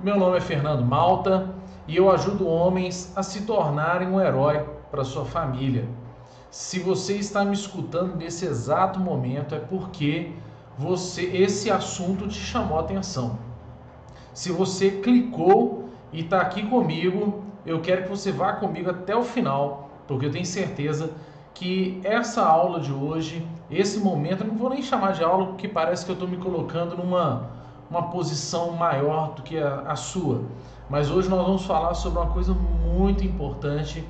Meu nome é Fernando Malta e eu ajudo homens a se tornarem um herói para sua família. Se você está me escutando nesse exato momento é porque você esse assunto te chamou a atenção. Se você clicou e está aqui comigo, eu quero que você vá comigo até o final, porque eu tenho certeza que essa aula de hoje, esse momento, eu não vou nem chamar de aula porque parece que eu estou me colocando numa uma posição maior do que a, a sua. Mas hoje nós vamos falar sobre uma coisa muito importante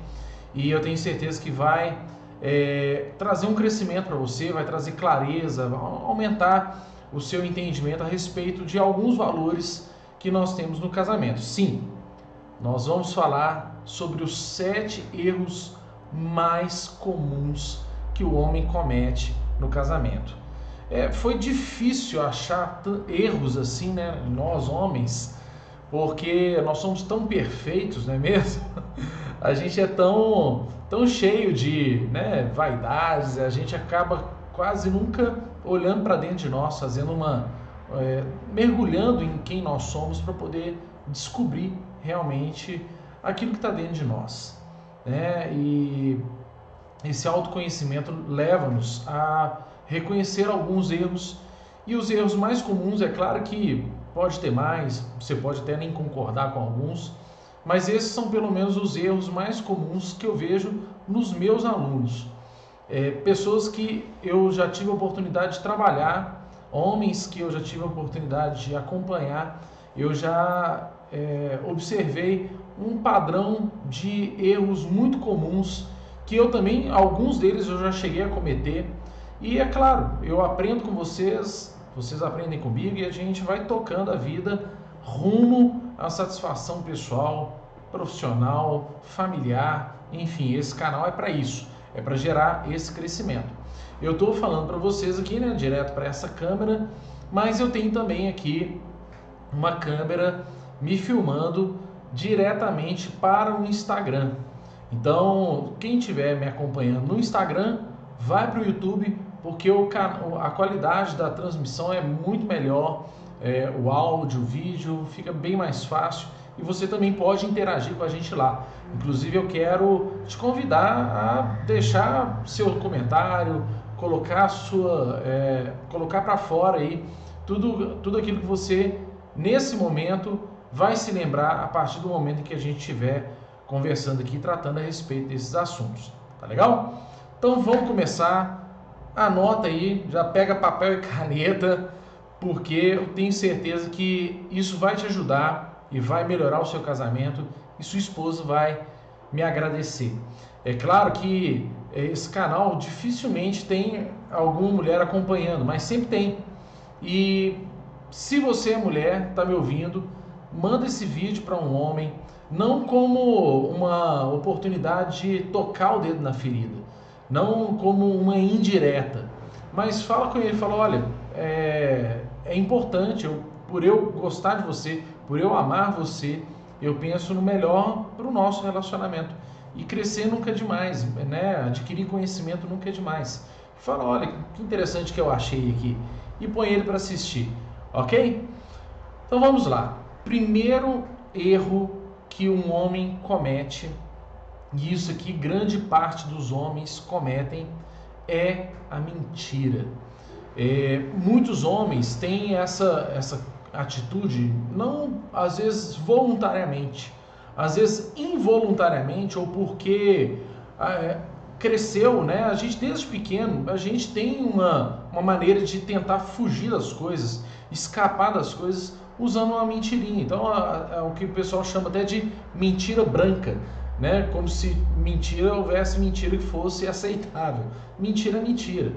e eu tenho certeza que vai é, trazer um crescimento para você, vai trazer clareza, vai aumentar o seu entendimento a respeito de alguns valores que nós temos no casamento. Sim, nós vamos falar sobre os sete erros mais comuns que o homem comete no casamento. É, foi difícil achar erros assim, né? Nós homens, porque nós somos tão perfeitos, não é mesmo? A gente é tão, tão cheio de né, vaidades, a gente acaba quase nunca olhando para dentro de nós, fazendo uma. É, mergulhando em quem nós somos para poder descobrir realmente aquilo que está dentro de nós. Né? E esse autoconhecimento leva-nos a reconhecer alguns erros e os erros mais comuns, é claro que pode ter mais, você pode até nem concordar com alguns, mas esses são pelo menos os erros mais comuns que eu vejo nos meus alunos. É, pessoas que eu já tive a oportunidade de trabalhar, homens que eu já tive a oportunidade de acompanhar, eu já é, observei um padrão de erros muito comuns que eu também, alguns deles eu já cheguei a cometer e é claro, eu aprendo com vocês, vocês aprendem comigo e a gente vai tocando a vida rumo à satisfação pessoal, profissional, familiar, enfim, esse canal é para isso, é para gerar esse crescimento. Eu estou falando para vocês aqui, né, direto para essa câmera, mas eu tenho também aqui uma câmera me filmando diretamente para o Instagram. Então, quem estiver me acompanhando no Instagram, vai para o YouTube, porque o, a qualidade da transmissão é muito melhor, é, o áudio, o vídeo fica bem mais fácil e você também pode interagir com a gente lá. Inclusive eu quero te convidar a deixar seu comentário, colocar sua, é, colocar para fora aí tudo, tudo aquilo que você nesse momento vai se lembrar a partir do momento que a gente estiver conversando aqui tratando a respeito desses assuntos. Tá legal? Então vamos começar anota aí, já pega papel e caneta, porque eu tenho certeza que isso vai te ajudar e vai melhorar o seu casamento e sua esposa vai me agradecer. É claro que esse canal dificilmente tem alguma mulher acompanhando, mas sempre tem. E se você é mulher, está me ouvindo, manda esse vídeo para um homem, não como uma oportunidade de tocar o dedo na ferida, não como uma indireta, mas fala com ele, fala, olha, é, é importante, eu, por eu gostar de você, por eu amar você, eu penso no melhor para o nosso relacionamento. E crescer nunca é demais, né? Adquirir conhecimento nunca é demais. Fala, olha, que interessante que eu achei aqui. E põe ele para assistir, ok? Então vamos lá. Primeiro erro que um homem comete e isso aqui grande parte dos homens cometem, é a mentira. É, muitos homens têm essa, essa atitude, não às vezes voluntariamente, às vezes involuntariamente ou porque é, cresceu, né? A gente desde pequeno, a gente tem uma, uma maneira de tentar fugir das coisas, escapar das coisas usando uma mentirinha. Então, é o que o pessoal chama até de mentira branca né? Como se mentira houvesse mentira que fosse aceitável. Mentira é mentira.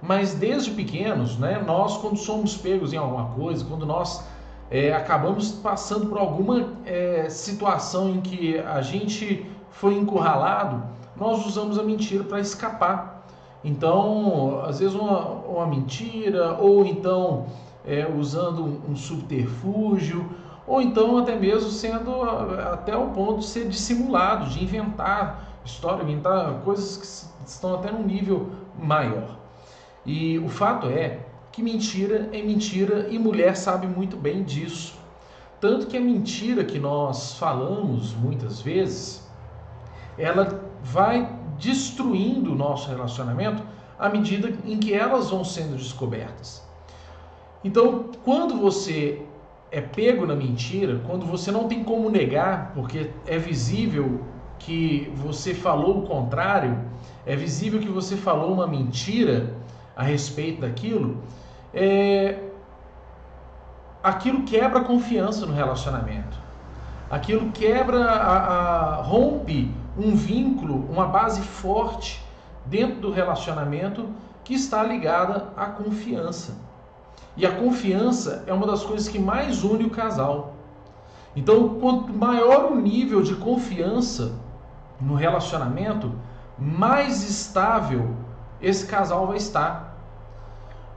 Mas desde pequenos, né, nós quando somos pegos em alguma coisa, quando nós é, acabamos passando por alguma é, situação em que a gente foi encurralado, nós usamos a mentira para escapar. Então, às vezes uma, uma mentira, ou então é, usando um subterfúgio, ou então até mesmo sendo até o ponto de ser dissimulado, de inventar história, inventar coisas que estão até num nível maior. E o fato é que mentira é mentira e mulher sabe muito bem disso. Tanto que a mentira que nós falamos muitas vezes, ela vai destruindo o nosso relacionamento à medida em que elas vão sendo descobertas. Então, quando você é pego na mentira, quando você não tem como negar, porque é visível que você falou o contrário, é visível que você falou uma mentira a respeito daquilo, é... aquilo quebra a confiança no relacionamento. Aquilo quebra, a, a, rompe um vínculo, uma base forte dentro do relacionamento que está ligada à confiança. E a confiança é uma das coisas que mais une o casal. Então, quanto maior o nível de confiança no relacionamento, mais estável esse casal vai estar.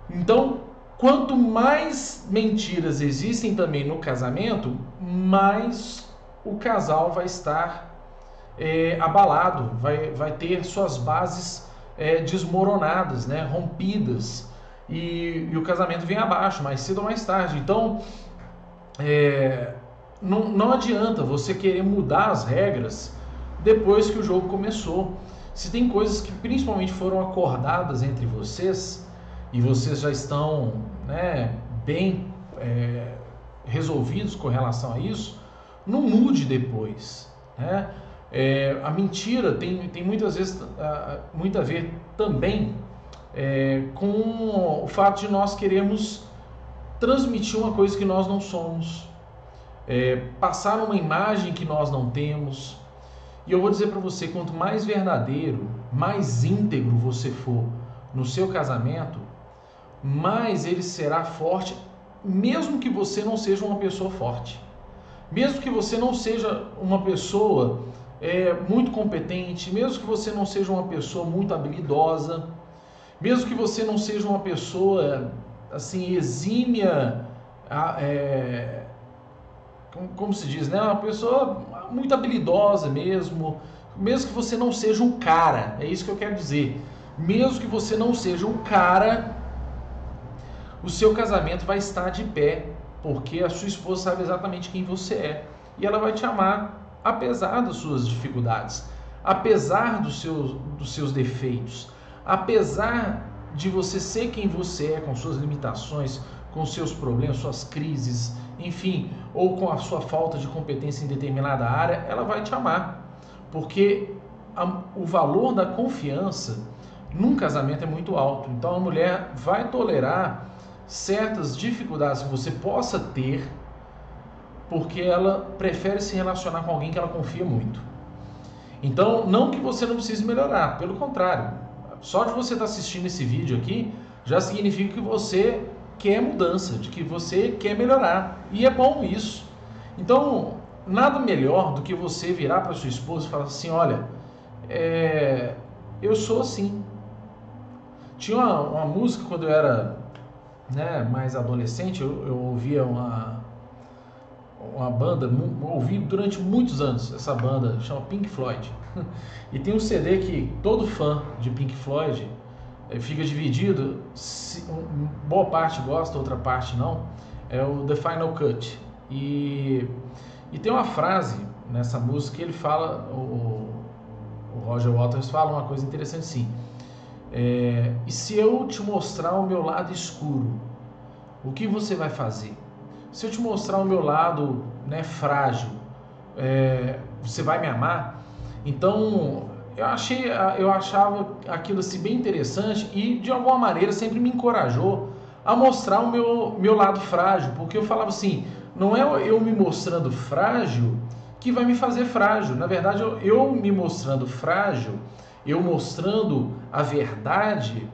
Então, quanto mais mentiras existem também no casamento, mais o casal vai estar é, abalado, vai, vai ter suas bases é, desmoronadas, né, rompidas, e, e, o casamento vem abaixo, mais cedo ou mais tarde. Então, é, não, não adianta você querer mudar as regras depois que o jogo começou. Se tem coisas que principalmente foram acordadas entre vocês e vocês já estão né, bem é, resolvidos com relação a isso, não mude depois. Né? É, a mentira tem, tem muitas vezes muito a ver também é, com o fato de nós queremos transmitir uma coisa que nós não somos, é, passar uma imagem que nós não temos. E eu vou dizer para você: quanto mais verdadeiro, mais íntegro você for no seu casamento, mais ele será forte, mesmo que você não seja uma pessoa forte, mesmo que você não seja uma pessoa é, muito competente, mesmo que você não seja uma pessoa muito habilidosa, mesmo que você não seja uma pessoa assim exímia, é, como, como, se diz, né? Uma pessoa muito habilidosa mesmo, mesmo que você não seja um cara, é isso que eu quero dizer. Mesmo que você não seja um cara, o seu casamento vai estar de pé, porque a sua esposa sabe exatamente quem você é e ela vai te amar apesar das suas dificuldades, apesar dos seus, dos seus defeitos, apesar de você ser quem você é, com suas limitações, com seus problemas, suas crises, enfim, ou com a sua falta de competência em determinada área, ela vai te amar. Porque a, o valor da confiança num casamento é muito alto. Então a mulher vai tolerar certas dificuldades que você possa ter porque ela prefere se relacionar com alguém que ela confia muito. Então, não que você não precise melhorar, pelo contrário. Só de você estar assistindo esse vídeo aqui já significa que você quer mudança, de que você quer melhorar. E é bom isso. Então, nada melhor do que você virar para sua esposa e falar assim: olha, é, eu sou assim. Tinha uma, uma, música quando eu era né, mais adolescente, eu, eu ouvia uma, uma banda, ouvi durante muitos anos essa banda, chama Pink Floyd. E tem um CD que todo fã de Pink Floyd eh, fica dividido, se, boa parte gosta, outra parte não, é o The Final Cut. E, e tem uma frase nessa música que ele fala, o, o Roger Waters fala uma coisa interessante sim. É, e se eu te mostrar o meu lado escuro, o que você vai fazer? Se eu te mostrar o meu lado né, frágil, é, você vai me amar? Então, eu achei, eu achava aquilo assim bem interessante e de alguma maneira sempre me encorajou a mostrar o meu, meu lado frágil, porque eu falava assim, não é eu me mostrando frágil que vai me fazer frágil. Na verdade, eu, eu me mostrando frágil, eu mostrando a verdade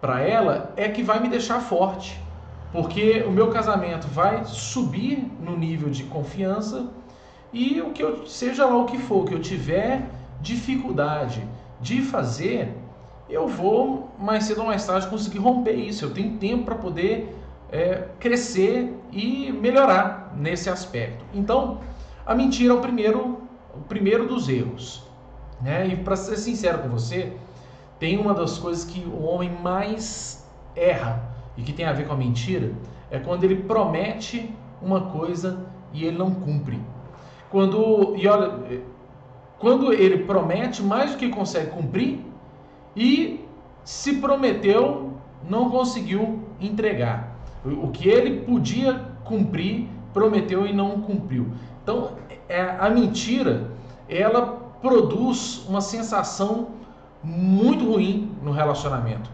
para ela é que vai me deixar forte porque o meu casamento vai subir no nível de confiança e o que eu seja lá o que for que eu tiver dificuldade de fazer, eu vou mais cedo ou mais tarde conseguir romper isso. Eu tenho tempo para poder é, crescer e melhorar nesse aspecto. Então, a mentira é o primeiro, o primeiro dos erros. Né? E para ser sincero com você, tem uma das coisas que o homem mais erra e que tem a ver com a mentira, é quando ele promete uma coisa e ele não cumpre. Quando e olha, quando ele promete mais do que consegue cumprir e se prometeu não conseguiu entregar. O que ele podia cumprir, prometeu e não cumpriu. Então, é, a mentira, ela produz uma sensação muito ruim no relacionamento.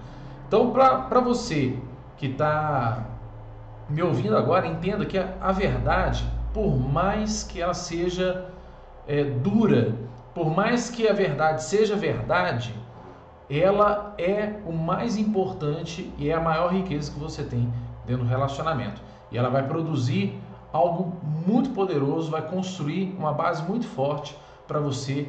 Então, para você que está me ouvindo agora, entenda que a, a, verdade, por mais que ela seja é, dura, por mais que a verdade seja verdade, ela é o mais importante e é a maior riqueza que você tem dentro do relacionamento. E ela vai produzir algo muito poderoso, vai construir uma base muito forte para você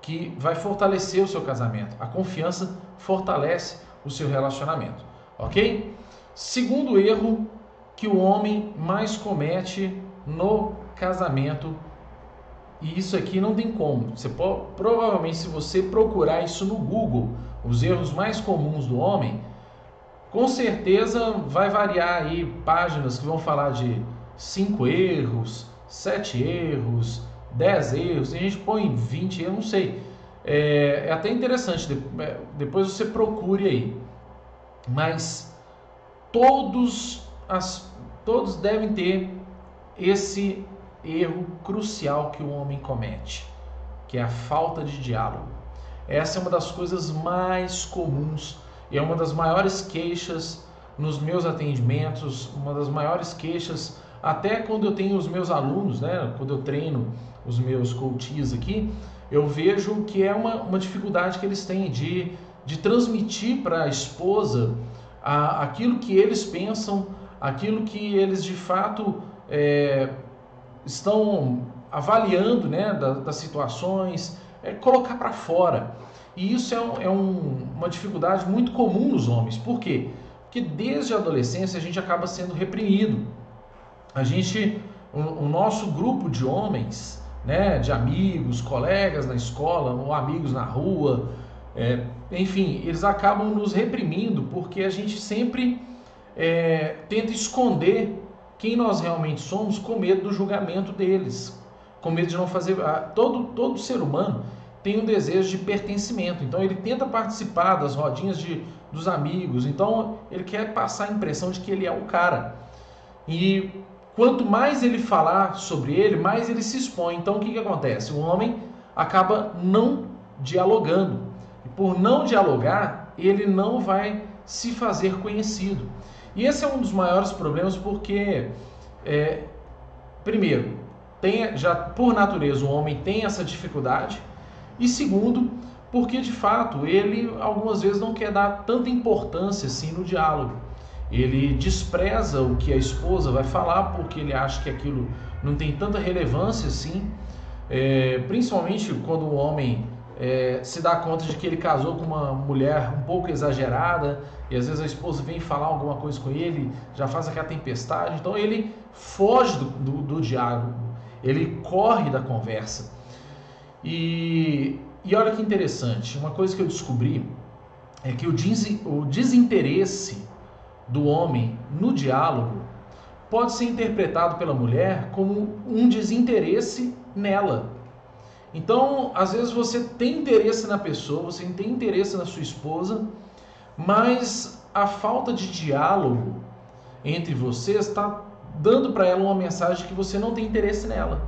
que vai fortalecer o seu casamento. A confiança fortalece o seu relacionamento, ok? Segundo erro que o homem mais comete no casamento, e isso aqui não tem como. Você pode, provavelmente, se você procurar isso no Google, os erros mais comuns do homem, com certeza vai variar aí páginas que vão falar de cinco erros, sete erros, dez erros, a gente põe 20, eu não sei. É, é até interessante, é, depois você procure aí. Mas todos, as, todos devem ter esse erro crucial que o homem comete, que é a falta de diálogo. Essa é uma das coisas mais comuns e é uma das maiores queixas nos meus atendimentos, uma das maiores queixas até quando eu tenho os meus alunos, né, quando eu treino os meus coaches aqui, eu vejo que é uma, uma dificuldade que eles têm de, de transmitir para a esposa a, aquilo que eles pensam, aquilo que eles de fato é, estão avaliando né, das, das situações, é, colocar para fora. E isso é, um, é um, uma dificuldade muito comum nos homens. Por quê? Porque desde a adolescência a gente acaba sendo reprimido a gente, o, o nosso grupo de homens, né, de amigos, colegas na escola, ou amigos na rua, é, enfim, eles acabam nos reprimindo porque a gente sempre é, tenta esconder quem nós realmente somos com medo do julgamento deles, com medo de não fazer. Todo, todo ser humano tem um desejo de pertencimento, então ele tenta participar das rodinhas de, dos amigos, então ele quer passar a impressão de que ele é o cara. E quanto mais ele falar sobre ele, mais ele se expõe. Então o que, que acontece? O homem acaba não dialogando. E por não dialogar, ele não vai se fazer conhecido. E esse é um dos maiores problemas porque, é, primeiro, tem, já por natureza o homem tem essa dificuldade, e segundo, porque de fato ele algumas vezes não quer dar tanta importância assim no diálogo. Ele despreza o que a esposa vai falar porque ele acha que aquilo não tem tanta relevância assim, é, principalmente quando o homem é, se dá conta de que ele casou com uma mulher um pouco exagerada e às vezes a esposa vem falar alguma coisa com ele, já faz aquela tempestade, então ele foge do, do, do diálogo, ele corre da conversa. E, e olha que interessante, uma coisa que eu descobri é que o, des, o desinteresse do homem no diálogo pode ser interpretado pela mulher como um desinteresse nela. Então, às vezes você tem interesse na pessoa, você tem interesse na sua esposa, mas a falta de diálogo entre vocês está dando para ela uma mensagem que você não tem interesse nela.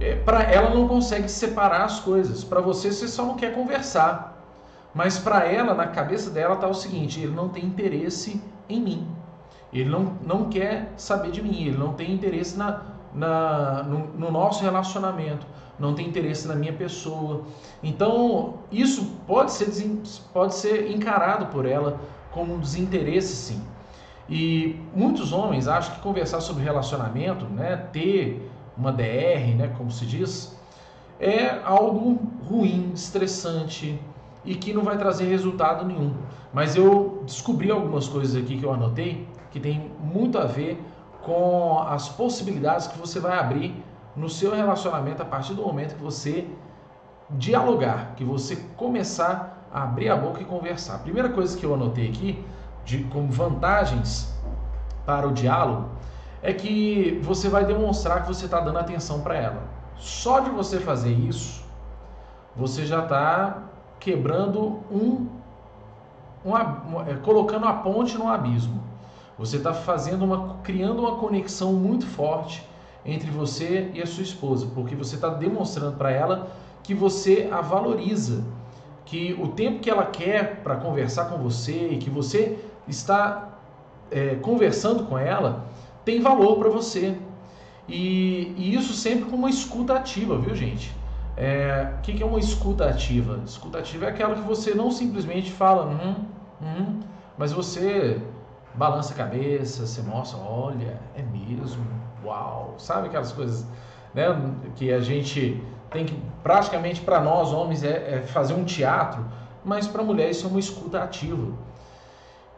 É, para ela não consegue separar as coisas. Para você, você só não quer conversar. Mas para ela, na cabeça dela, está o seguinte: ele não tem interesse em mim. Ele não, não quer saber de mim, ele não tem interesse na, na, no, no nosso relacionamento, não tem interesse na minha pessoa. Então, isso pode ser, pode ser encarado por ela como um desinteresse, sim. E muitos homens acham que conversar sobre relacionamento, né, ter uma DR, né, como se diz, é algo ruim, estressante e que não vai trazer resultado nenhum. Mas eu descobri algumas coisas aqui que eu anotei que tem muito a ver com as possibilidades que você vai abrir no seu relacionamento a partir do momento que você dialogar, que você começar a abrir a boca e conversar. A primeira coisa que eu anotei aqui, de, como vantagens para o diálogo, é que você vai demonstrar que você está dando atenção para ela. Só de você fazer isso, você já está quebrando um, um, é, colocando a ponte no abismo. Você está fazendo uma, criando uma conexão muito forte entre você e a sua esposa, porque você está demonstrando para ela que você a valoriza, que o tempo que ela quer para conversar com você e que você está é, conversando com ela tem valor para você. E, e, isso sempre com uma escuta ativa, viu, gente? É, o que, é uma escuta ativa? Escuta ativa é aquela que você não simplesmente fala, hum, hum, mas você balança a cabeça, você mostra, olha, é mesmo, uau, sabe aquelas coisas né, que a gente tem que, praticamente para nós homens, é, é, fazer um teatro, mas para a mulher isso é uma escuta ativa.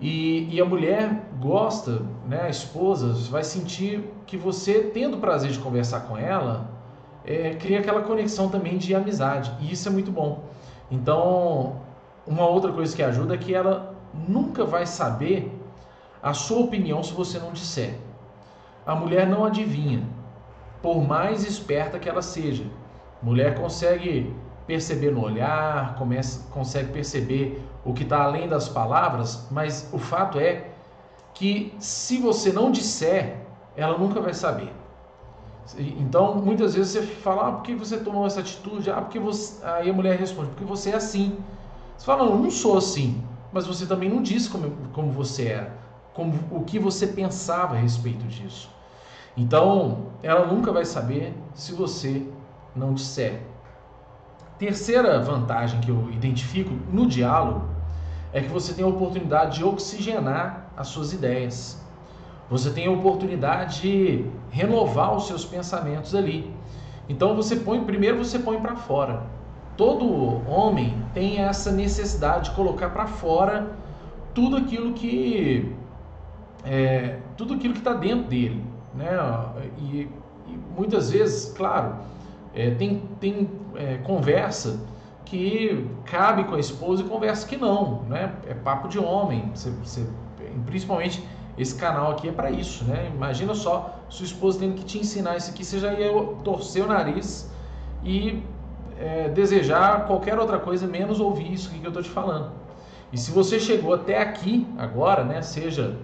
E, e, a mulher gosta, né, a esposa vai sentir que você, tendo o prazer de conversar com ela, é, cria aquela conexão também de amizade, e isso é muito bom. Então, uma outra coisa que ajuda é que ela nunca vai saber a sua opinião se você não disser. A mulher não adivinha, por mais esperta que ela seja. Mulher consegue perceber no olhar, começa, consegue perceber o que está além das palavras, mas o fato é que se você não disser, ela nunca vai saber. Então, muitas vezes você fala, ah, por que você tomou essa atitude? Ah, porque você... Aí a mulher responde, porque você é assim. Você fala, não, não sou assim. Mas você também não disse como, como você era, como, o que você pensava a respeito disso. Então, ela nunca vai saber se você não disser. Terceira vantagem que eu identifico no diálogo é que você tem a oportunidade de oxigenar as suas ideias. Você tem a oportunidade de renovar os seus pensamentos ali. Então você põe, primeiro você põe para fora. Todo homem tem essa necessidade de colocar para fora tudo aquilo que é, tudo aquilo que está dentro dele, né? E, e muitas vezes, claro, é, tem, tem é, conversa que cabe com a esposa e conversa que não, né? É papo de homem. Você, você, principalmente esse canal aqui é para isso, né? Imagina só sua esposa tendo que te ensinar isso aqui, você já ia torcer o nariz e é, desejar qualquer outra coisa menos ouvir isso que eu estou te falando. E se você chegou até aqui agora, né? Seja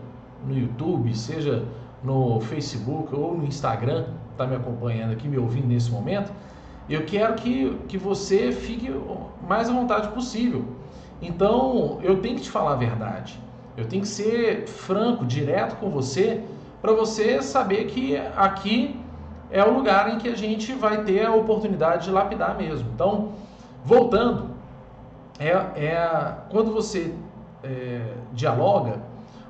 no YouTube, seja no Facebook ou no Instagram, está me acompanhando aqui, me ouvindo nesse momento, eu quero que, que você fique mais à vontade possível. Então, eu tenho que te falar a verdade. Eu tenho que ser franco, direto com você, para você saber que aqui é o lugar em que a gente vai ter a oportunidade de lapidar mesmo. Então, voltando, é, é quando você é, dialoga,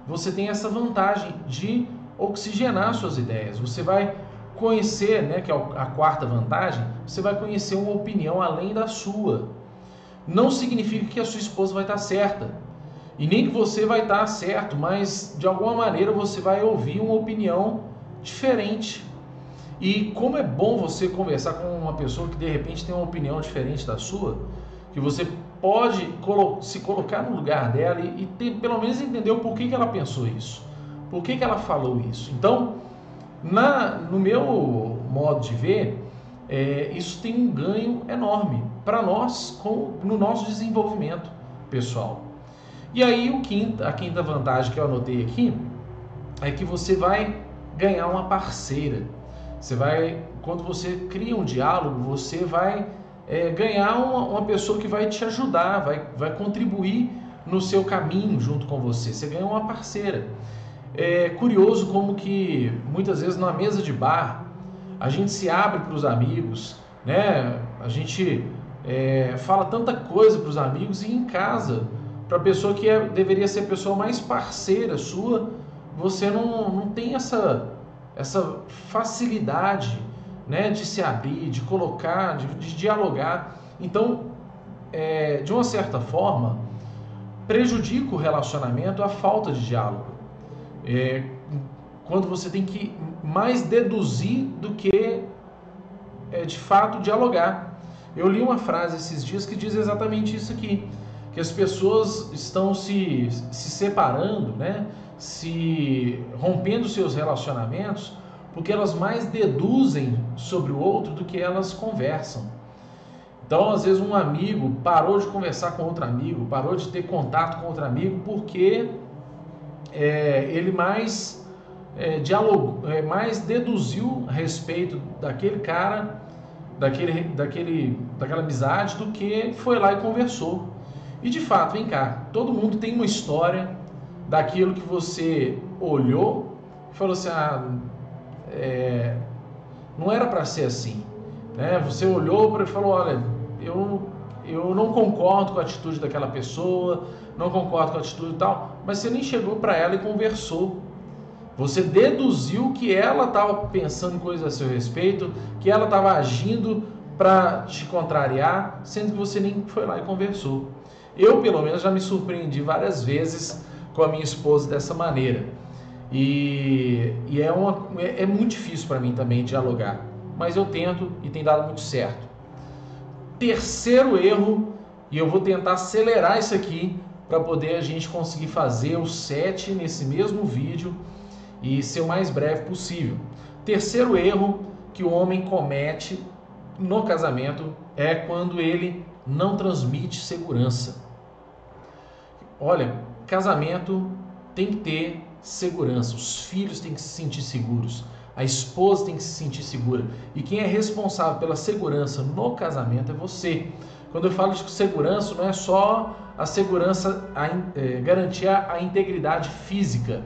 você tem essa vantagem de oxigenar suas ideias. Você vai conhecer, né, que é a quarta vantagem, você vai conhecer uma opinião além da sua. Não significa que a sua esposa vai estar certa. E nem que você vai estar certo, mas de alguma maneira você vai ouvir uma opinião diferente. E como é bom você conversar com uma pessoa que de repente tem uma opinião diferente da sua, que você pode se colocar no lugar dela e, ter, pelo menos entender o porquê que ela pensou isso. Por que, que ela falou isso? Então, na, no meu modo de ver, é, isso tem um ganho enorme para nós com, no nosso desenvolvimento pessoal. E aí o quinta, a quinta vantagem que eu anotei aqui é que você vai ganhar uma parceira. Você vai, quando você cria um diálogo, você vai é, ganhar uma, uma, pessoa que vai te ajudar, vai, vai contribuir no seu caminho junto com você. Você ganha uma parceira. É curioso como que muitas vezes numa mesa de bar a gente se abre para os amigos, né? A gente é, fala tanta coisa para os amigos e em casa, para a pessoa que é, deveria ser a pessoa mais parceira sua, você não, não tem essa, essa facilidade né, de se abrir, de colocar, de, de dialogar. Então, é, de uma certa forma, prejudica o relacionamento a falta de diálogo. É, quando você tem que mais deduzir do que é, de fato dialogar. Eu li uma frase esses dias que diz exatamente isso aqui, que as pessoas estão se, se separando, né? se rompendo seus relacionamentos porque elas mais deduzem sobre o outro do que elas conversam. Então, às vezes, um amigo parou de conversar com outro amigo, parou de ter contato com outro amigo, porque é, ele mais é, dialogou, é, mais deduziu a respeito daquele cara, daquele, daquele, daquela amizade, do que foi lá e conversou. E de fato, vem cá, todo mundo tem uma história daquilo que você olhou e falou assim: ah, é, não era para ser assim. Né? Você olhou para e falou: olha, eu, eu não concordo com a atitude daquela pessoa, não concordo com a atitude e tal, mas você nem chegou para ela e conversou. Você deduziu que ela estava pensando coisas a seu respeito, que ela estava agindo para te contrariar, sendo que você nem foi lá e conversou. Eu, pelo menos, já me surpreendi várias vezes com a minha esposa dessa maneira. E, e é, uma, é, é muito difícil para mim também dialogar, mas eu tento e tem dado muito certo. Terceiro erro, e eu vou tentar acelerar isso aqui para poder a gente conseguir fazer o 7 nesse mesmo vídeo e ser o mais breve possível. Terceiro erro que o homem comete no casamento é quando ele não transmite segurança. Olha, casamento tem que ter segurança, os filhos têm que se sentir seguros, a esposa tem que se sentir segura. E quem é responsável pela segurança no casamento é você. Quando eu falo de segurança, não é só a segurança, a, é, garantir a, integridade física.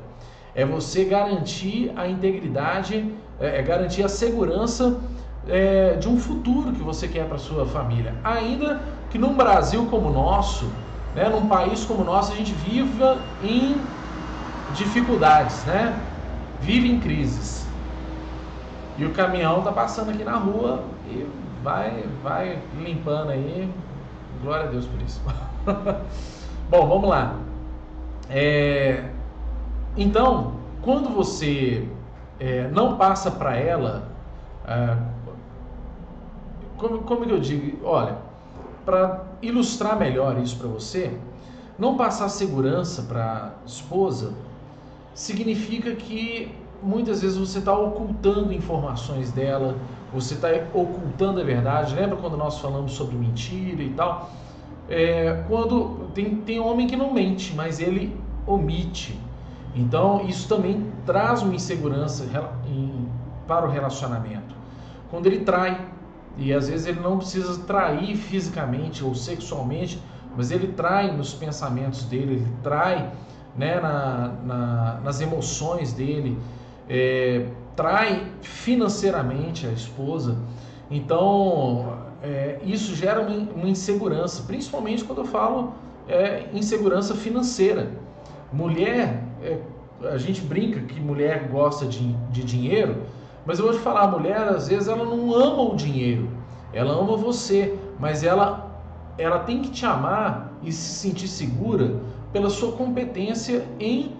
É você garantir a integridade, é, é garantir a segurança é, de um futuro que você quer para sua família. Ainda que num Brasil como o nosso, né, num país como o nosso, a gente viva em dificuldades, né? Vive em crises. E o caminhão tá passando aqui na rua e vai, vai limpando aí. Glória a Deus por isso. Bom, vamos lá. É, então, quando você é, não passa para ela, é, como, como que eu digo? Olha, para ilustrar melhor isso para você, não passar segurança para esposa significa que muitas vezes você está ocultando informações dela, você está ocultando a verdade. Lembra quando nós falamos sobre mentira e tal? É, quando tem, tem homem que não mente, mas ele omite. Então isso também traz uma insegurança em, para o relacionamento. Quando ele trai, e às vezes ele não precisa trair fisicamente ou sexualmente, mas ele trai nos pensamentos dele, ele trai né, na, na, nas emoções dele, é, trai financeiramente a esposa. Então, é, isso gera uma, insegurança, principalmente quando eu falo é, insegurança financeira. Mulher, é, a gente brinca que mulher gosta de, de dinheiro, mas eu vou te falar, a mulher às vezes ela não ama o dinheiro, ela ama você, mas ela, ela tem que te amar e se sentir segura pela sua competência em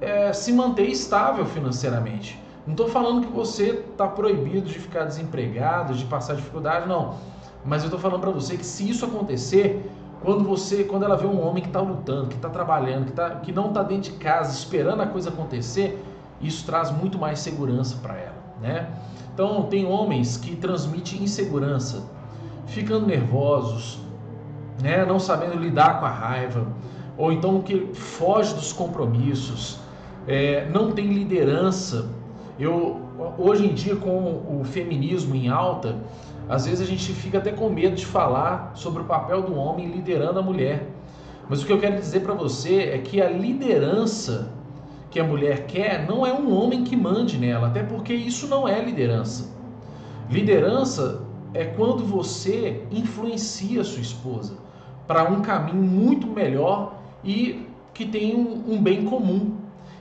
é, se manter estável financeiramente. Não estou falando que você está proibido de ficar desempregado, de passar dificuldade, não. Mas eu estou falando para você que se isso acontecer, quando você, quando ela vê um homem que está lutando, que está trabalhando, que, tá, que não está dentro de casa esperando a coisa acontecer, isso traz muito mais segurança para ela, né? Então tem homens que transmitem insegurança, ficando nervosos, né? Não sabendo lidar com a raiva, ou então que foge dos compromissos, é, não tem liderança. Eu hoje em dia com o feminismo em alta, às vezes a gente fica até com medo de falar sobre o papel do homem liderando a mulher. Mas o que eu quero dizer para você é que a liderança que a mulher quer não é um homem que mande nela, até porque isso não é liderança. Liderança é quando você influencia a sua esposa para um caminho muito melhor e que tem um, um bem comum.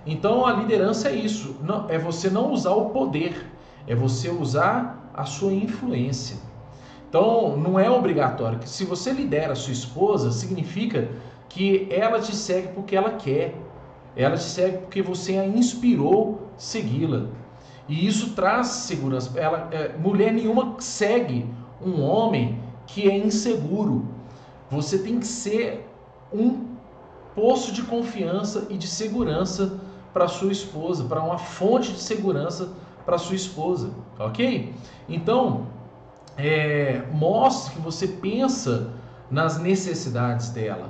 Então a liderança é isso, não, é você não usar o poder, é você usar a sua influência. Então não é obrigatório se você lidera a sua esposa, significa que ela te segue porque ela quer. Ela te segue porque você a inspirou segui-la. E isso traz segurança. Ela, é, mulher nenhuma segue um homem que é inseguro. Você tem que ser um poço de confiança e de segurança para sua esposa, para uma fonte de segurança para sua esposa, ok? Então, é, mostre que você pensa nas necessidades dela.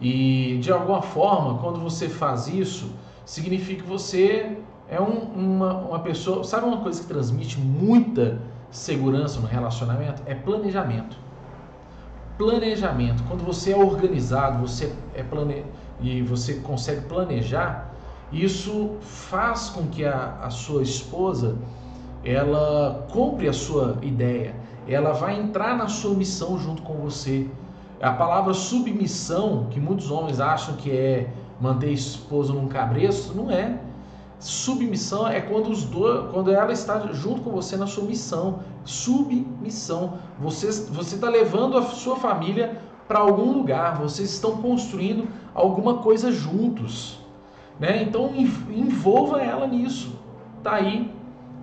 E de alguma forma, quando você faz isso, significa que você é um, uma, uma pessoa. Sabe uma coisa que transmite muita segurança no relacionamento? É planejamento. Planejamento. Quando você é organizado, você é plane... e você consegue planejar, isso faz com que a, a sua esposa ela compre a sua ideia, ela vai entrar na sua missão junto com você. A palavra submissão, que muitos homens acham que é manter a esposa num cabresto, não é. Submissão é quando os dois, quando ela está junto com você na sua missão. Submissão. Você você está levando a sua família para algum lugar. Vocês estão construindo alguma coisa juntos, né? Então envolva ela nisso. Tá aí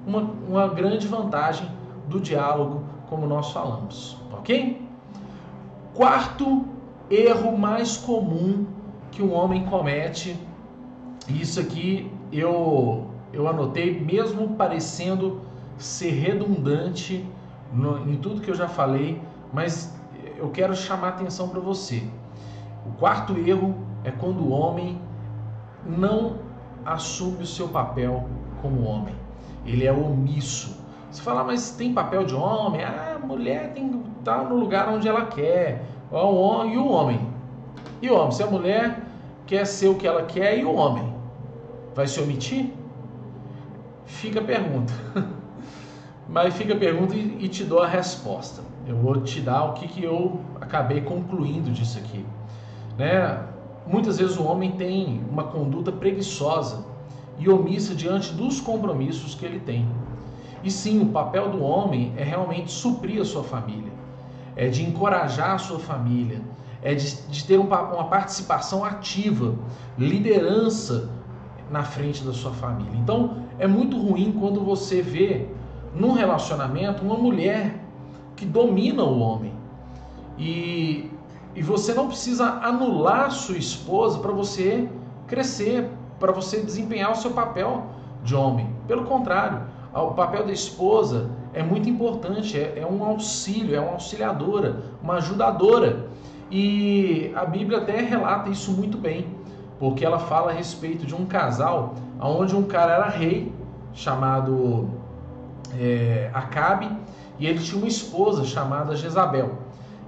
uma, uma grande vantagem do diálogo, como nós falamos, ok? Quarto erro mais comum que um homem comete, isso aqui eu, eu anotei, mesmo parecendo ser redundante no, em tudo que eu já falei, mas eu quero chamar atenção para você. O quarto erro é quando o homem não assume o seu papel como homem ele é omisso. Você fala, mas tem papel de homem? Ah, a mulher tem que estar no lugar onde ela quer. E o homem? E o homem? Se a mulher quer ser o que ela quer, e o homem? Vai se omitir? Fica a pergunta. Mas fica a pergunta e, te dou a resposta. Eu vou te dar o que, que eu acabei concluindo disso aqui. Né? Muitas vezes o homem tem uma conduta preguiçosa e omissa diante dos compromissos que ele tem. E sim, o papel do homem é realmente suprir a sua família, é de encorajar a sua família, é de, de ter um, uma participação ativa, liderança na frente da sua família. Então, é muito ruim quando você vê num relacionamento uma mulher que domina o homem. E, e você não precisa anular sua esposa para você crescer, para você desempenhar o seu papel de homem. Pelo contrário, o papel da esposa é muito importante, é, é um auxílio, é uma auxiliadora, uma ajudadora. E a Bíblia até relata isso muito bem, porque ela fala a respeito de um casal onde um cara era rei, chamado é, Acabe, e ele tinha uma esposa chamada Jezabel.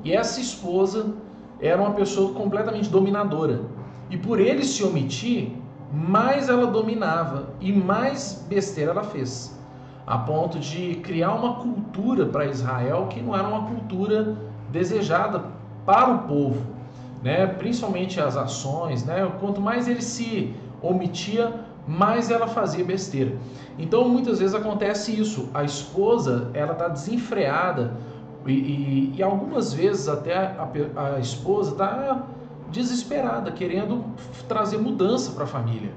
E essa esposa era uma pessoa completamente dominadora. E por ele se omitir, mais ela dominava e mais besteira ela fez, a ponto de criar uma cultura para Israel que não era uma cultura desejada para o povo, né? Principalmente as ações, né? Quanto mais ele se omitia, mais ela fazia besteira. Então muitas vezes acontece isso, a esposa ela está desenfreada e, e, e, algumas vezes até a, a esposa está desesperada, querendo trazer mudança para a família.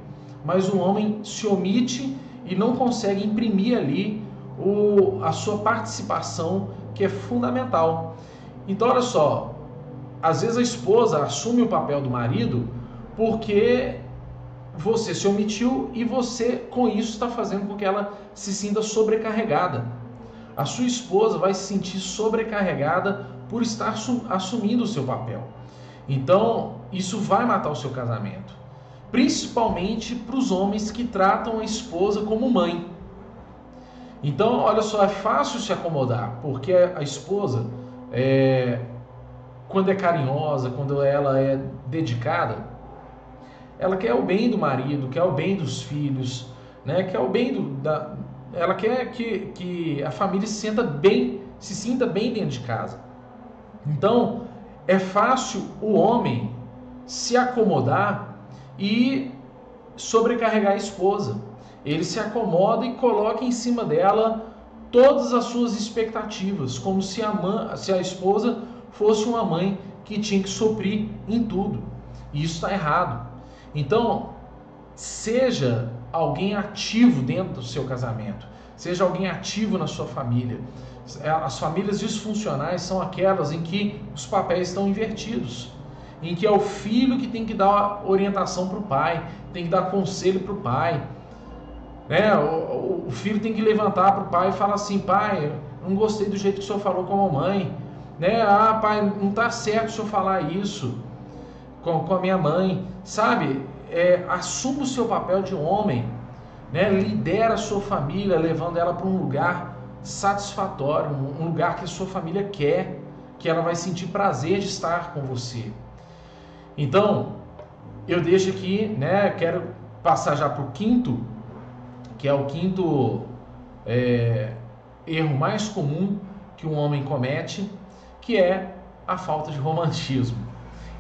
Mas o homem se omite e não consegue imprimir ali o, a sua participação, que é fundamental. Então, olha só, às vezes a esposa assume o papel do marido porque você se omitiu e você, com isso, está fazendo com que ela se sinta sobrecarregada. A sua esposa vai se sentir sobrecarregada por estar assumindo o seu papel. Então, isso vai matar o seu casamento. Principalmente para os homens que tratam a esposa como mãe. Então, olha só, é fácil se acomodar, porque a esposa, é, quando é carinhosa, quando ela é dedicada, ela quer o bem do marido, quer o bem dos filhos, né? quer o bem do, da, ela quer que, que a família se sinta bem, se sinta bem dentro de casa. Então, é fácil o homem se acomodar e sobrecarregar a esposa. Ele se acomoda e coloca em cima dela todas as suas expectativas, como se a, mãe, se a esposa fosse uma mãe que tinha que suprir em tudo. E isso está errado. Então, seja alguém ativo dentro do seu casamento, seja alguém ativo na sua família. É, as famílias disfuncionais são aquelas em que os papéis estão invertidos, em que é o filho que tem que dar orientação para o pai, tem que dar conselho para o pai. Né? O, o filho tem que levantar para o pai e falar assim: pai, não gostei do jeito que o senhor falou com a mamãe. Né? Ah, pai, não está certo o senhor falar isso com, com a minha mãe. Sabe? É, assuma o seu papel de homem. Né? Lidera a sua família, levando ela para um lugar satisfatório, um lugar que a sua família quer, que ela vai sentir prazer de estar com você. Então, eu deixo aqui, né? Quero passar já para o quinto, que é o quinto é, erro mais comum que um homem comete, que é a falta de romantismo.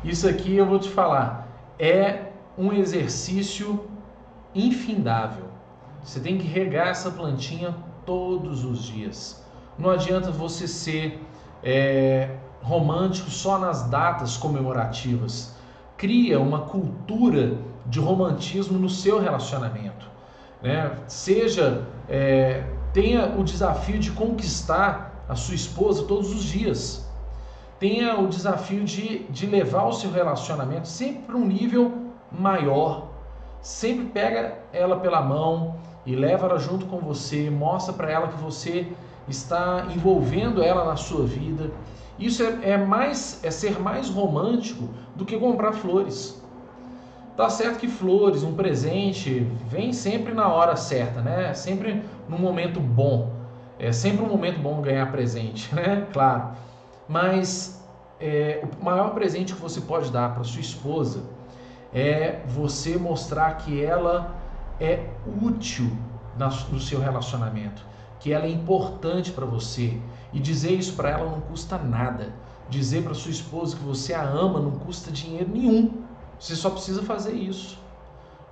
Isso aqui eu vou te falar, é um exercício infindável. Você tem que regar essa plantinha todos os dias. Não adianta você ser é, romântico só nas datas comemorativas. Cria uma cultura de romantismo no seu relacionamento. Né? Seja, é, tenha o desafio de conquistar a sua esposa todos os dias. Tenha o desafio de, de levar o seu relacionamento sempre para um nível maior. Sempre pega ela pela mão, e leva ela junto com você, mostra para ela que você está envolvendo ela na sua vida. Isso é, é, mais é ser mais romântico do que comprar flores. Tá certo que flores, um presente, vem sempre na hora certa, né? Sempre no momento bom. É sempre um momento bom ganhar presente, né? Claro. Mas é, o maior presente que você pode dar para sua esposa é você mostrar que ela é útil no seu relacionamento, que ela é importante para você. E dizer isso para ela não custa nada. Dizer para sua esposa que você a ama não custa dinheiro nenhum. Você só precisa fazer isso.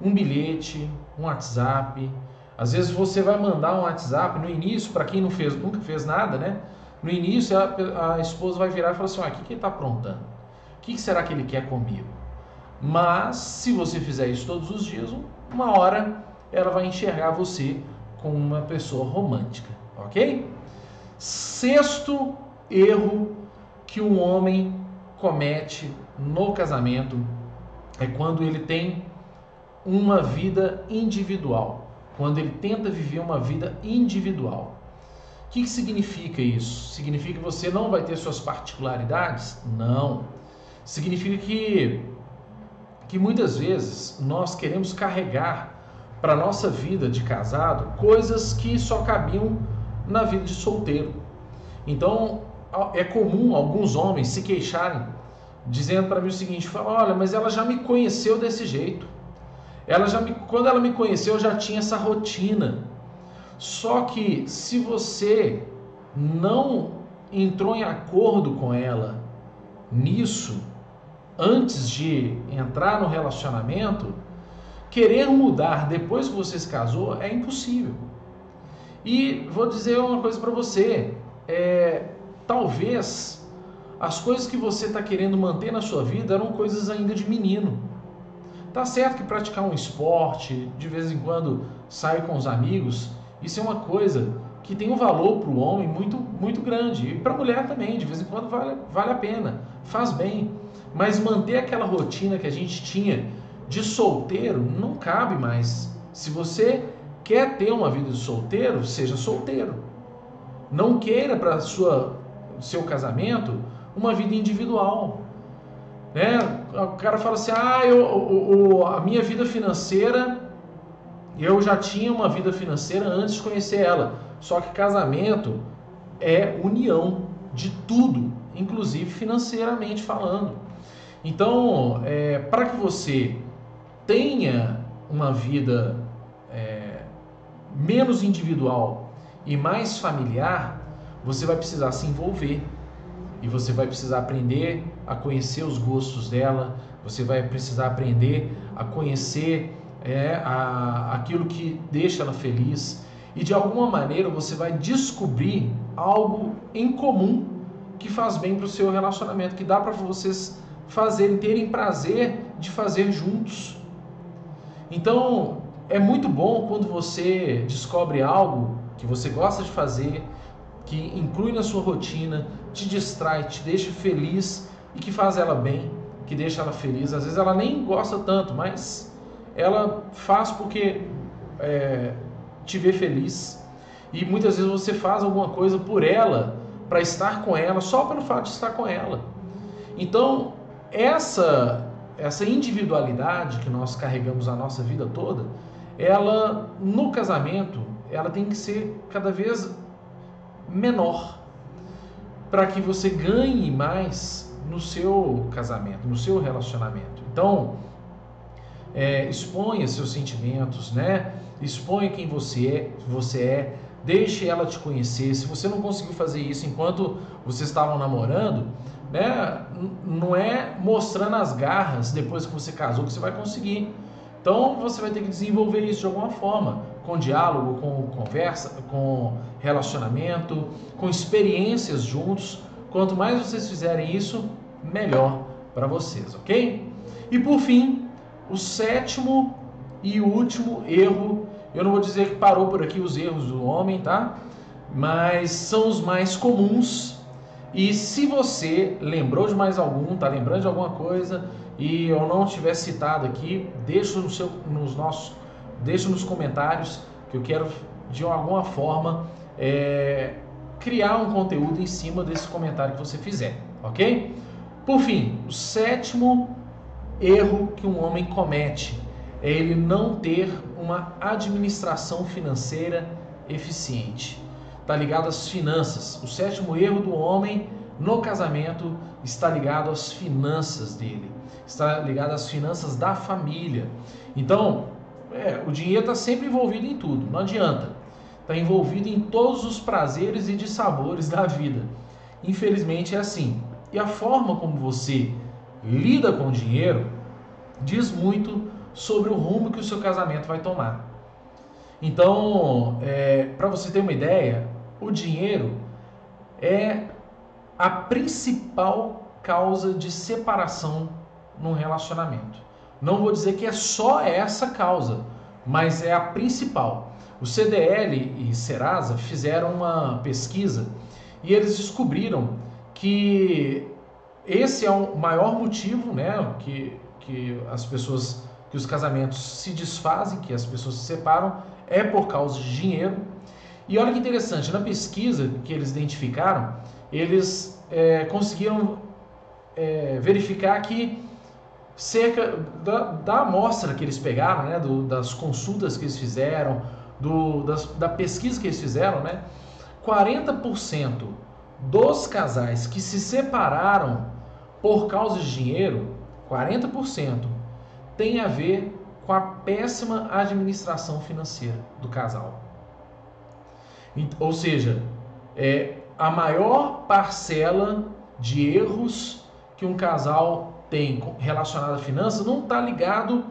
Um bilhete, um WhatsApp. Às vezes você vai mandar um WhatsApp no início, para quem não fez, nunca fez nada, né? No início a, a esposa vai virar e falar assim: ah, o que, que ele está aprontando? O que, que será que ele quer comigo? Mas se você fizer isso todos os dias, uma hora ela vai enxergar você como uma pessoa romântica, ok? Sexto erro que um homem comete no casamento é quando ele tem uma vida individual, quando ele tenta viver uma vida individual. O que, que significa isso? Significa que você não vai ter suas particularidades? Não. Significa que que muitas vezes nós queremos carregar para a nossa vida de casado coisas que só cabiam na vida de solteiro. Então é comum alguns homens se queixarem, dizendo para mim o seguinte: olha, mas ela já me conheceu desse jeito. Ela já me, quando ela me conheceu, eu já tinha essa rotina. Só que se você não entrou em acordo com ela nisso, antes de entrar no relacionamento, querer mudar depois que você se casou é impossível. E vou dizer uma coisa para você: é, talvez as coisas que você está querendo manter na sua vida eram coisas ainda de menino. Tá certo que praticar um esporte, de vez em quando sair com os amigos, isso é uma coisa que tem um valor para o homem muito, muito grande. E para a mulher também, de vez em quando vale, vale a pena, faz bem. Mas manter aquela rotina que a gente tinha de solteiro não cabe mais. Se você quer ter uma vida de solteiro, seja solteiro. Não queira para sua seu casamento uma vida individual. Né? O cara fala assim: ah, eu, a minha vida financeira, eu já tinha uma vida financeira antes de conhecer ela. Só que casamento é união de tudo, inclusive financeiramente falando. Então, é, para que você tenha uma vida é, menos individual e mais familiar, você vai precisar se envolver e você vai precisar aprender a conhecer os gostos dela, você vai precisar aprender a conhecer é, a, aquilo que deixa ela feliz e de alguma maneira você vai descobrir algo em comum que faz bem para o seu relacionamento, que dá para vocês fazerem, terem prazer de fazer juntos. Então, é muito bom quando você descobre algo que você gosta de fazer, que inclui na sua rotina, te distrai, te deixa feliz e que faz ela bem, que deixa ela feliz. Às vezes ela nem gosta tanto, mas ela faz porque é, te ver feliz e muitas vezes você faz alguma coisa por ela, para estar com ela, só pelo fato de estar com ela. Então, essa essa individualidade que nós carregamos a nossa vida toda, ela no casamento, ela tem que ser cada vez menor para que você ganhe mais no seu casamento, no seu relacionamento. Então, é, exponha seus sentimentos, né? Exponha quem você é, você é, deixe ela te conhecer. Se você não conseguiu fazer isso enquanto vocês estavam namorando, né? Não é mostrando as garras depois que você casou que você vai conseguir. Então você vai ter que desenvolver isso de alguma forma, com diálogo, com conversa, com relacionamento, com experiências juntos. Quanto mais vocês fizerem isso, melhor para vocês, ok? E por fim, o sétimo e último erro, eu não vou dizer que parou por aqui os erros do homem, tá? Mas são os mais comuns. E se você lembrou de mais algum, tá lembrando de alguma coisa e eu não tiver citado aqui, deixa no seu, nos nossos, deixa nos comentários que eu quero de alguma forma é, criar um conteúdo em cima desse comentário que você fizer, ok? Por fim, o sétimo erro que um homem comete é ele não ter uma administração financeira eficiente. Está ligado às finanças. O sétimo erro do homem no casamento está ligado às finanças dele, está ligado às finanças da família. Então, é, o dinheiro está sempre envolvido em tudo, não adianta. Está envolvido em todos os prazeres e dissabores da vida. Infelizmente é assim. E a forma como você lida com o dinheiro diz muito sobre o rumo que o seu casamento vai tomar. Então, é, para você ter uma ideia, o dinheiro é a principal causa de separação num relacionamento. Não vou dizer que é só essa causa, mas é a principal. O CDL e Serasa fizeram uma pesquisa e eles descobriram que esse é o maior motivo, né, que, que as pessoas, que os casamentos se desfazem, que as pessoas se separam, é por causa de dinheiro. E olha que interessante, na pesquisa que eles identificaram, eles é, conseguiram é, verificar que cerca da, da amostra que eles pegaram, né, do, das consultas que eles fizeram, do, das, da pesquisa que eles fizeram, né, 40% dos casais que se separaram por causa de dinheiro, 40% tem a ver com a péssima administração financeira do casal. Ou seja, é, a maior parcela de erros que um casal tem relacionado a finanças não está ligado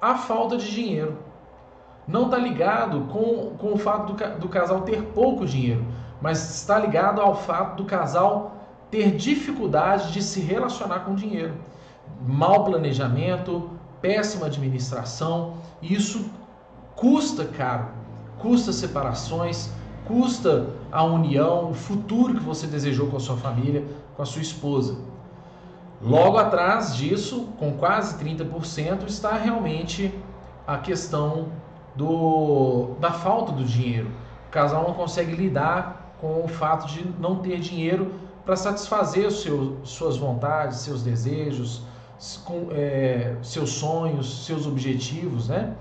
à falta de dinheiro. Não está ligado com, com o fato do, do casal ter pouco dinheiro, mas está ligado ao fato do casal ter dificuldade de se relacionar com dinheiro. Mal planejamento, péssima administração, isso custa caro, custa separações, custa a união, o futuro que você desejou com a sua família, com a sua esposa. Logo atrás disso, com quase 30%, está realmente a questão do, da falta do dinheiro. O casal não consegue lidar com o fato de não ter dinheiro para satisfazer seu, suas vontades, seus desejos, com, é, seus sonhos, seus objetivos, né?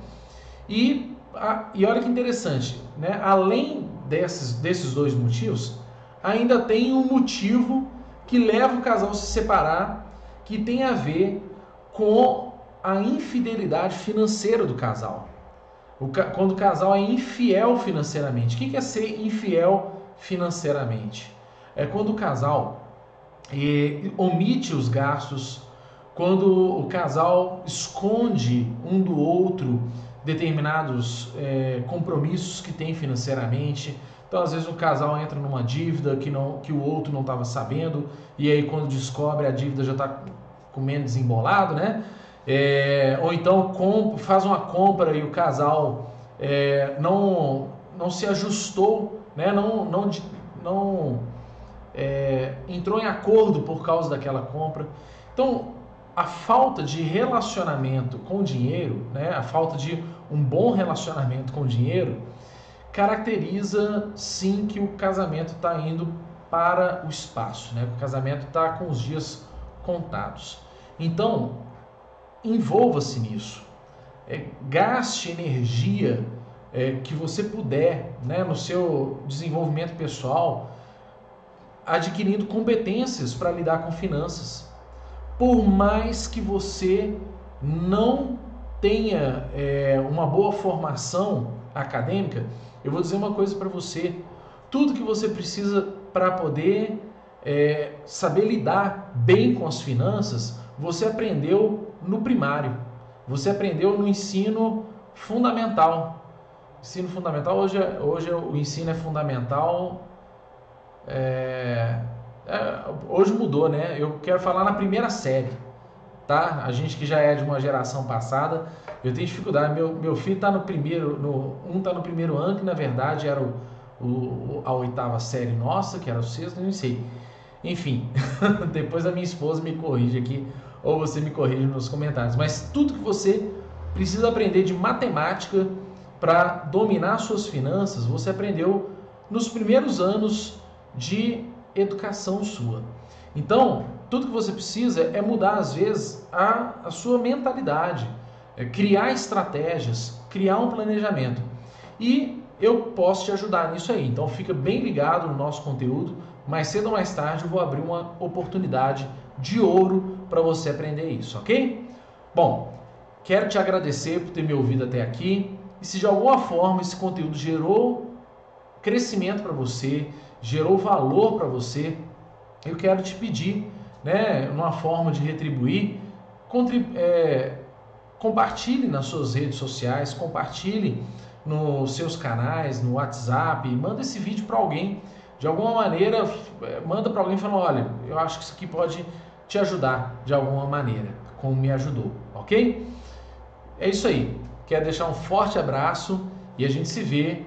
E, a, e olha que interessante, né? Além desses, desses dois motivos, ainda tem um motivo que leva o casal a se separar, que tem a ver com a infidelidade financeira do casal. O, quando o casal é infiel financeiramente. O que é ser infiel financeiramente? É quando o casal eh, omite os gastos, quando o casal esconde um do outro determinados é, compromissos que tem financeiramente. Então, às vezes, o casal entra numa dívida que, não, que o outro não estava sabendo, e aí, quando descobre, a dívida já está comendo desembolado, né? É, ou então com, faz uma compra e o casal é, não, não se ajustou, né? não, não, não é, entrou em acordo por causa daquela compra. Então, a falta de relacionamento com dinheiro, né, a falta de um bom relacionamento com dinheiro, caracteriza sim que o casamento está indo para o espaço, né? O casamento está com os dias contados. Então, envolva-se nisso. É, gaste energia é, que você puder né, no seu desenvolvimento pessoal, adquirindo competências para lidar com finanças. Por mais que você não tenha é, uma boa formação acadêmica, eu vou dizer uma coisa para você: tudo que você precisa para poder é, saber lidar bem com as finanças, você aprendeu no primário, você aprendeu no ensino fundamental. Ensino fundamental, hoje, é, hoje o ensino é fundamental. É, hoje mudou, né? Eu quero falar na primeira série, tá? A gente que já é de uma geração passada, eu tenho dificuldade. Meu, meu filho está no primeiro, no, um está no primeiro ano, que na verdade era o, o, a oitava série nossa, que era o sexto, não sei. Enfim, depois a minha esposa me corrige aqui, ou você me corrige nos comentários. Mas tudo que você precisa aprender de matemática para dominar suas finanças, você aprendeu nos primeiros anos de educação sua. Então, tudo que você precisa é mudar, às vezes, a, a sua mentalidade, é criar estratégias, criar um planejamento. E eu posso te ajudar nisso aí. Então, fica bem ligado no nosso conteúdo mais cedo ou mais tarde eu vou abrir uma oportunidade de ouro para você aprender isso, ok? Bom, quero te agradecer por ter me ouvido até aqui. E se de alguma forma esse conteúdo gerou crescimento para você, gerou valor para você, eu quero te pedir, né, uma forma de retribuir, é, compartilhe nas suas redes sociais, compartilhe nos seus canais, no WhatsApp, manda esse vídeo para alguém de alguma maneira, é, manda para alguém falando: olha, eu acho que isso aqui pode te ajudar de alguma maneira, como me ajudou, ok? É isso aí. Quero deixar um forte abraço e a gente se vê